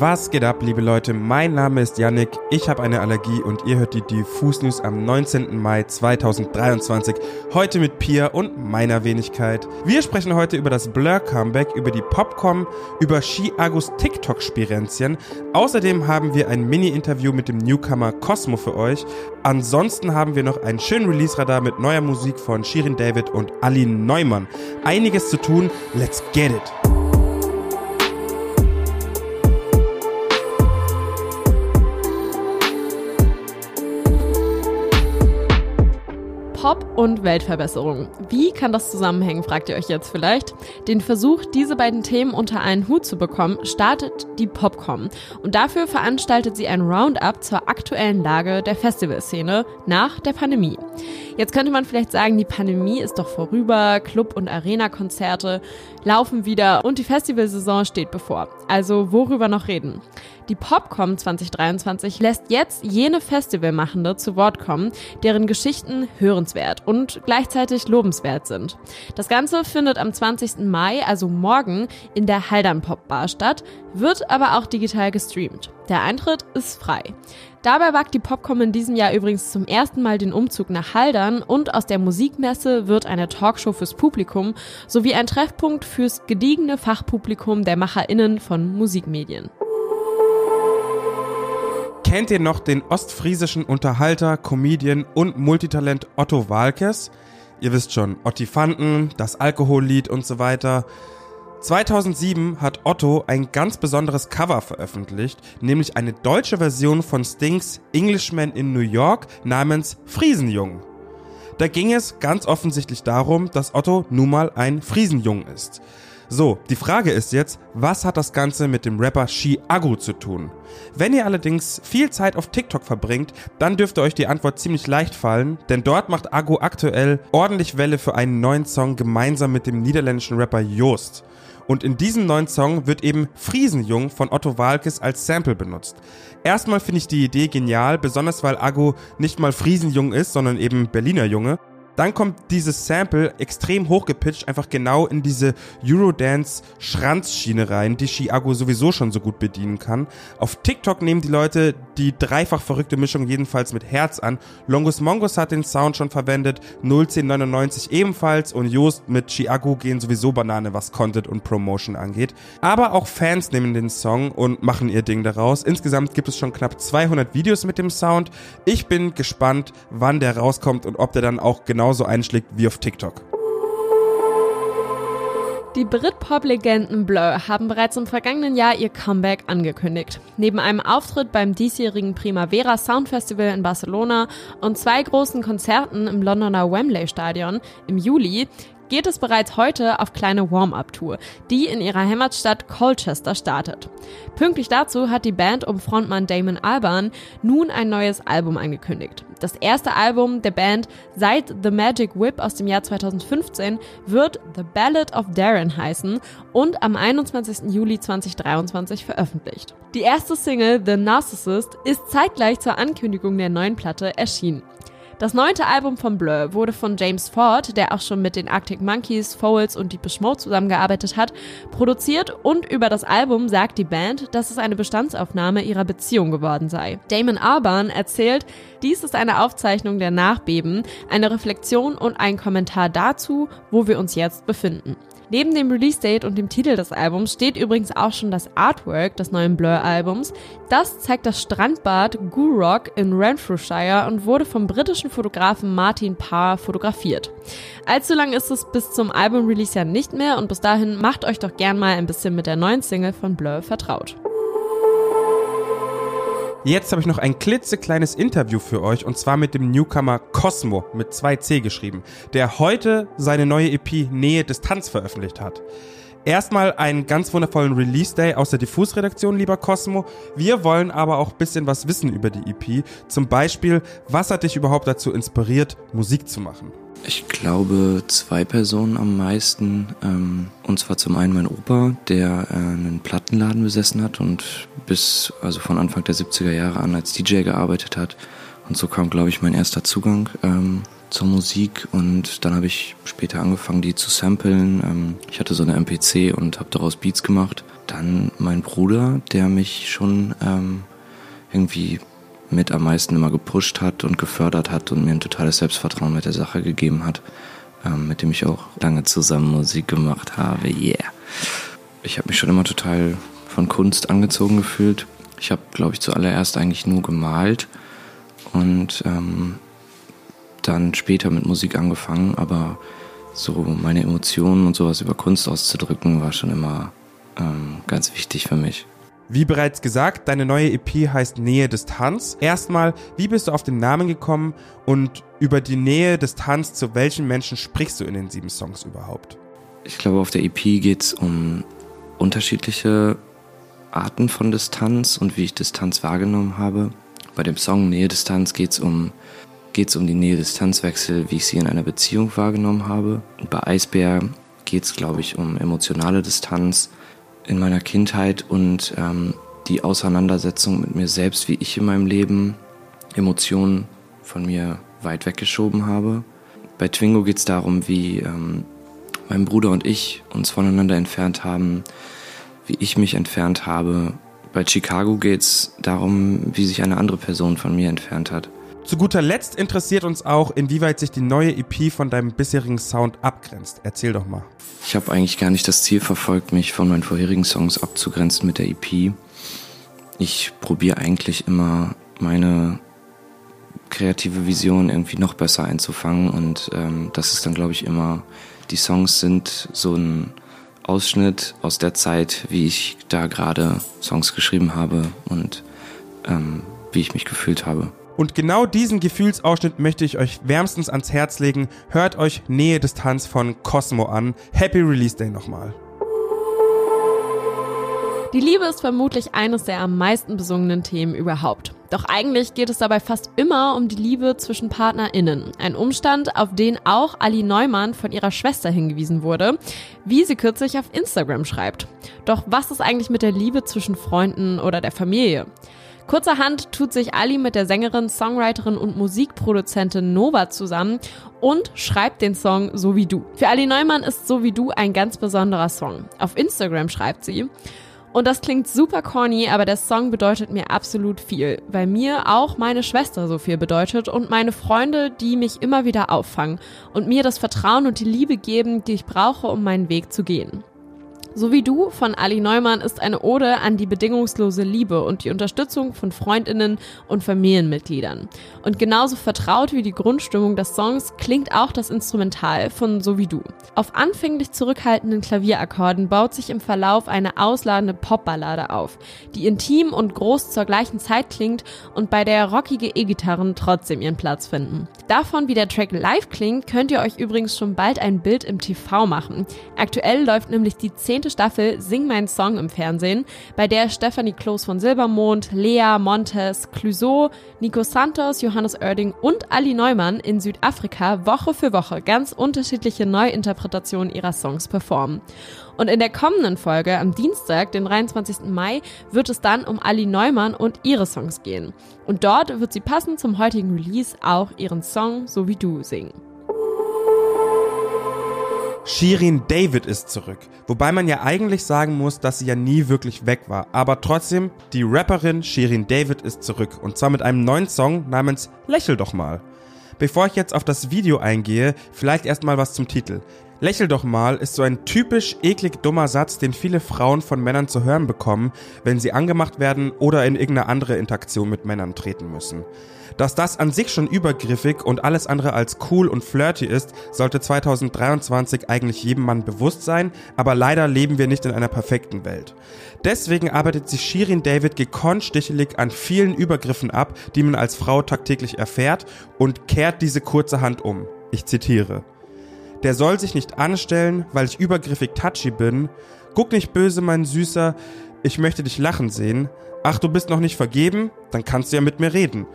Was geht ab, liebe Leute? Mein Name ist Yannick, ich habe eine Allergie und ihr hört die Diffus News am 19. Mai 2023. Heute mit Pia und meiner Wenigkeit. Wir sprechen heute über das Blur-Comeback, über die Popcom, über Ski-Agus TikTok-Spirenzien. Außerdem haben wir ein Mini-Interview mit dem Newcomer Cosmo für euch. Ansonsten haben wir noch einen schönen Release-Radar mit neuer Musik von Shirin David und Aline Neumann. Einiges zu tun, let's get it! Pop und Weltverbesserung. Wie kann das zusammenhängen, fragt ihr euch jetzt vielleicht. Den Versuch, diese beiden Themen unter einen Hut zu bekommen, startet die Popcom. Und dafür veranstaltet sie ein Roundup zur aktuellen Lage der Festivalszene nach der Pandemie. Jetzt könnte man vielleicht sagen, die Pandemie ist doch vorüber, Club- und Arena-Konzerte laufen wieder und die Festivalsaison steht bevor. Also worüber noch reden? Die Popcom 2023 lässt jetzt jene Festivalmachende zu Wort kommen, deren Geschichten hörenswert und gleichzeitig lobenswert sind. Das Ganze findet am 20. Mai, also morgen, in der Haldern Pop Bar statt, wird aber auch digital gestreamt. Der Eintritt ist frei. Dabei wagt die Popcom in diesem Jahr übrigens zum ersten Mal den Umzug nach Haldern und aus der Musikmesse wird eine Talkshow fürs Publikum sowie ein Treffpunkt fürs gediegene Fachpublikum der MacherInnen von Musikmedien. Kennt ihr noch den ostfriesischen Unterhalter, Comedian und Multitalent Otto Walkes? Ihr wisst schon, Ottifanten, das Alkohollied und so weiter. 2007 hat Otto ein ganz besonderes Cover veröffentlicht, nämlich eine deutsche Version von Stings Englishman in New York namens Friesenjung. Da ging es ganz offensichtlich darum, dass Otto nun mal ein Friesenjung ist. So, die Frage ist jetzt, was hat das Ganze mit dem Rapper Shi Agu zu tun? Wenn ihr allerdings viel Zeit auf TikTok verbringt, dann dürfte euch die Antwort ziemlich leicht fallen, denn dort macht Agu aktuell ordentlich Welle für einen neuen Song gemeinsam mit dem niederländischen Rapper Joost. Und in diesem neuen Song wird eben Friesenjung von Otto Walkes als Sample benutzt. Erstmal finde ich die Idee genial, besonders weil Agu nicht mal Friesenjung ist, sondern eben Berliner Junge. Dann kommt dieses Sample extrem hochgepitcht einfach genau in diese Eurodance-Schranzschiene rein, die Chiago sowieso schon so gut bedienen kann. Auf TikTok nehmen die Leute die dreifach verrückte Mischung jedenfalls mit Herz an. Longus Mongus hat den Sound schon verwendet, 01099 ebenfalls und Joost mit Chiago gehen sowieso Banane, was Content und Promotion angeht. Aber auch Fans nehmen den Song und machen ihr Ding daraus. Insgesamt gibt es schon knapp 200 Videos mit dem Sound. Ich bin gespannt, wann der rauskommt und ob der dann auch genau genauso einschlägt wie auf TikTok. Die Britpop-Legenden Blur haben bereits im vergangenen Jahr ihr Comeback angekündigt. Neben einem Auftritt beim diesjährigen Primavera Sound Festival in Barcelona und zwei großen Konzerten im Londoner Wembley Stadion im Juli geht es bereits heute auf kleine Warm-up-Tour, die in ihrer Heimatstadt Colchester startet. Pünktlich dazu hat die Band um Frontmann Damon Albarn nun ein neues Album angekündigt. Das erste Album der Band seit The Magic Whip aus dem Jahr 2015 wird The Ballad of Darren heißen und am 21. Juli 2023 veröffentlicht. Die erste Single The Narcissist ist zeitgleich zur Ankündigung der neuen Platte erschienen. Das neunte Album von Blur wurde von James Ford, der auch schon mit den Arctic Monkeys, Foles und Deepish Mode zusammengearbeitet hat, produziert und über das Album sagt die Band, dass es eine Bestandsaufnahme ihrer Beziehung geworden sei. Damon Albarn erzählt, dies ist eine Aufzeichnung der Nachbeben, eine Reflexion und ein Kommentar dazu, wo wir uns jetzt befinden. Neben dem Release-Date und dem Titel des Albums steht übrigens auch schon das Artwork des neuen Blur-Albums. Das zeigt das Strandbad Gourock in Renfrewshire und wurde vom britischen Fotografen Martin Parr fotografiert. Allzu lang ist es bis zum Album-Release ja nicht mehr und bis dahin macht euch doch gern mal ein bisschen mit der neuen Single von Blur vertraut. Jetzt habe ich noch ein klitzekleines Interview für euch und zwar mit dem Newcomer Cosmo mit 2C geschrieben, der heute seine neue EP Nähe Distanz veröffentlicht hat. Erstmal einen ganz wundervollen Release Day aus der Diffus-Redaktion, lieber Cosmo. Wir wollen aber auch bisschen was wissen über die EP. Zum Beispiel, was hat dich überhaupt dazu inspiriert, Musik zu machen? Ich glaube zwei Personen am meisten. Ähm, und zwar zum einen mein Opa, der äh, einen Plattenladen besessen hat und bis also von Anfang der 70er Jahre an als DJ gearbeitet hat. Und so kam, glaube ich, mein erster Zugang ähm, zur Musik und dann habe ich später angefangen, die zu samplen. Ähm, ich hatte so eine MPC und habe daraus Beats gemacht. Dann mein Bruder, der mich schon ähm, irgendwie mit am meisten immer gepusht hat und gefördert hat und mir ein totales Selbstvertrauen mit der Sache gegeben hat, ähm, mit dem ich auch lange zusammen Musik gemacht habe. Yeah. Ich habe mich schon immer total von Kunst angezogen gefühlt. Ich habe, glaube ich, zuallererst eigentlich nur gemalt und ähm, dann später mit Musik angefangen, aber so meine Emotionen und sowas über Kunst auszudrücken war schon immer ähm, ganz wichtig für mich. Wie bereits gesagt, deine neue EP heißt Nähe Distanz. Erstmal, wie bist du auf den Namen gekommen und über die Nähe Distanz zu welchen Menschen sprichst du in den sieben Songs überhaupt? Ich glaube, auf der EP geht es um unterschiedliche Arten von Distanz und wie ich Distanz wahrgenommen habe. Bei dem Song Nähe Distanz geht es um, geht's um die Nähe-Distanzwechsel, wie ich sie in einer Beziehung wahrgenommen habe. Und bei Eisbär geht es, glaube ich, um emotionale Distanz in meiner Kindheit und ähm, die Auseinandersetzung mit mir selbst, wie ich in meinem Leben Emotionen von mir weit weggeschoben habe. Bei Twingo geht es darum, wie ähm, mein Bruder und ich uns voneinander entfernt haben, wie ich mich entfernt habe. Bei Chicago geht es darum, wie sich eine andere Person von mir entfernt hat. Zu guter Letzt interessiert uns auch, inwieweit sich die neue EP von deinem bisherigen Sound abgrenzt. Erzähl doch mal. Ich habe eigentlich gar nicht das Ziel verfolgt, mich von meinen vorherigen Songs abzugrenzen mit der EP. Ich probiere eigentlich immer meine kreative Vision irgendwie noch besser einzufangen und ähm, das ist dann, glaube ich, immer, die Songs sind so ein Ausschnitt aus der Zeit, wie ich da gerade Songs geschrieben habe und ähm, wie ich mich gefühlt habe. Und genau diesen Gefühlsausschnitt möchte ich euch wärmstens ans Herz legen. Hört euch Nähe Distanz von Cosmo an. Happy Release Day nochmal. Die Liebe ist vermutlich eines der am meisten besungenen Themen überhaupt. Doch eigentlich geht es dabei fast immer um die Liebe zwischen PartnerInnen. Ein Umstand, auf den auch Ali Neumann von ihrer Schwester hingewiesen wurde, wie sie kürzlich auf Instagram schreibt. Doch was ist eigentlich mit der Liebe zwischen Freunden oder der Familie? Kurzerhand tut sich Ali mit der Sängerin, Songwriterin und Musikproduzentin Nova zusammen und schreibt den Song So wie du. Für Ali Neumann ist So wie du ein ganz besonderer Song. Auf Instagram schreibt sie, und das klingt super corny, aber der Song bedeutet mir absolut viel, weil mir auch meine Schwester so viel bedeutet und meine Freunde, die mich immer wieder auffangen und mir das Vertrauen und die Liebe geben, die ich brauche, um meinen Weg zu gehen. So wie du von Ali Neumann ist eine Ode an die bedingungslose Liebe und die Unterstützung von Freundinnen und Familienmitgliedern. Und genauso vertraut wie die Grundstimmung des Songs klingt auch das Instrumental von So wie du. Auf anfänglich zurückhaltenden Klavierakkorden baut sich im Verlauf eine ausladende Popballade auf, die intim und groß zur gleichen Zeit klingt und bei der rockige E-Gitarren trotzdem ihren Platz finden. Davon, wie der Track live klingt, könnt ihr euch übrigens schon bald ein Bild im TV machen. Aktuell läuft nämlich die 10 zehnte Staffel Sing mein Song im Fernsehen, bei der Stephanie Kloß von Silbermond, Lea Montes, Clouseau, Nico Santos, Johannes Oerding und Ali Neumann in Südafrika Woche für Woche ganz unterschiedliche Neuinterpretationen ihrer Songs performen. Und in der kommenden Folge am Dienstag, den 23. Mai, wird es dann um Ali Neumann und ihre Songs gehen. Und dort wird sie passend zum heutigen Release auch ihren Song So wie du singen. Shirin David ist zurück. Wobei man ja eigentlich sagen muss, dass sie ja nie wirklich weg war. Aber trotzdem, die Rapperin Shirin David ist zurück. Und zwar mit einem neuen Song namens Lächel doch mal. Bevor ich jetzt auf das Video eingehe, vielleicht erstmal was zum Titel. Lächel doch mal ist so ein typisch eklig dummer Satz, den viele Frauen von Männern zu hören bekommen, wenn sie angemacht werden oder in irgendeine andere Interaktion mit Männern treten müssen. Dass das an sich schon übergriffig und alles andere als cool und flirty ist, sollte 2023 eigentlich jedem Mann bewusst sein, aber leider leben wir nicht in einer perfekten Welt. Deswegen arbeitet sich Shirin David gekonnt stichelig an vielen Übergriffen ab, die man als Frau tagtäglich erfährt und kehrt diese kurze Hand um. Ich zitiere. Der soll sich nicht anstellen, weil ich übergriffig touchy bin. Guck nicht böse, mein Süßer, ich möchte dich lachen sehen. Ach, du bist noch nicht vergeben? Dann kannst du ja mit mir reden.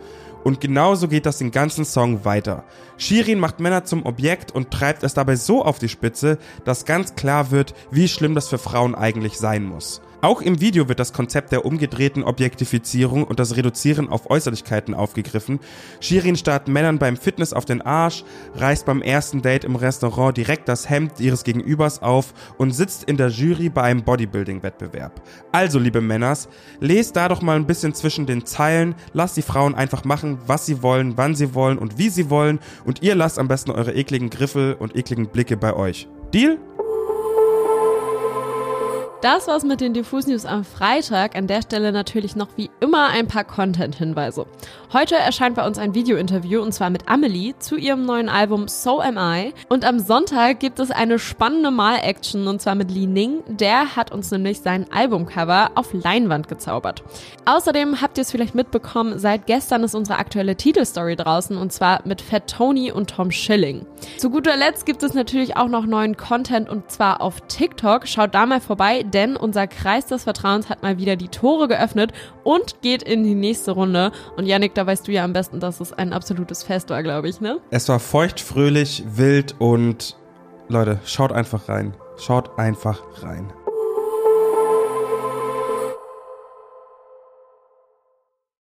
Und genauso geht das den ganzen Song weiter. Shirin macht Männer zum Objekt und treibt es dabei so auf die Spitze, dass ganz klar wird, wie schlimm das für Frauen eigentlich sein muss. Auch im Video wird das Konzept der umgedrehten Objektifizierung und das Reduzieren auf Äußerlichkeiten aufgegriffen. Shirin starrt Männern beim Fitness auf den Arsch, reißt beim ersten Date im Restaurant direkt das Hemd ihres Gegenübers auf und sitzt in der Jury bei einem Bodybuilding-Wettbewerb. Also, liebe Männers, lest da doch mal ein bisschen zwischen den Zeilen, lasst die Frauen einfach machen, was sie wollen, wann sie wollen und wie sie wollen und ihr lasst am besten eure ekligen Griffel und ekligen Blicke bei euch. Deal? Das war's mit den Diffus News am Freitag. An der Stelle natürlich noch wie immer ein paar Content-Hinweise. Heute erscheint bei uns ein Video-Interview und zwar mit Amelie zu ihrem neuen Album So Am I. Und am Sonntag gibt es eine spannende Mal-Action und zwar mit Li Ning. Der hat uns nämlich sein Albumcover auf Leinwand gezaubert. Außerdem habt ihr es vielleicht mitbekommen, seit gestern ist unsere aktuelle Titelstory draußen und zwar mit Fat Tony und Tom Schilling. Zu guter Letzt gibt es natürlich auch noch neuen Content und zwar auf TikTok. Schaut da mal vorbei denn unser Kreis des Vertrauens hat mal wieder die Tore geöffnet und geht in die nächste Runde. Und Yannick, da weißt du ja am besten, dass es ein absolutes Fest war, glaube ich, ne? Es war feucht, fröhlich, wild und Leute, schaut einfach rein. Schaut einfach rein.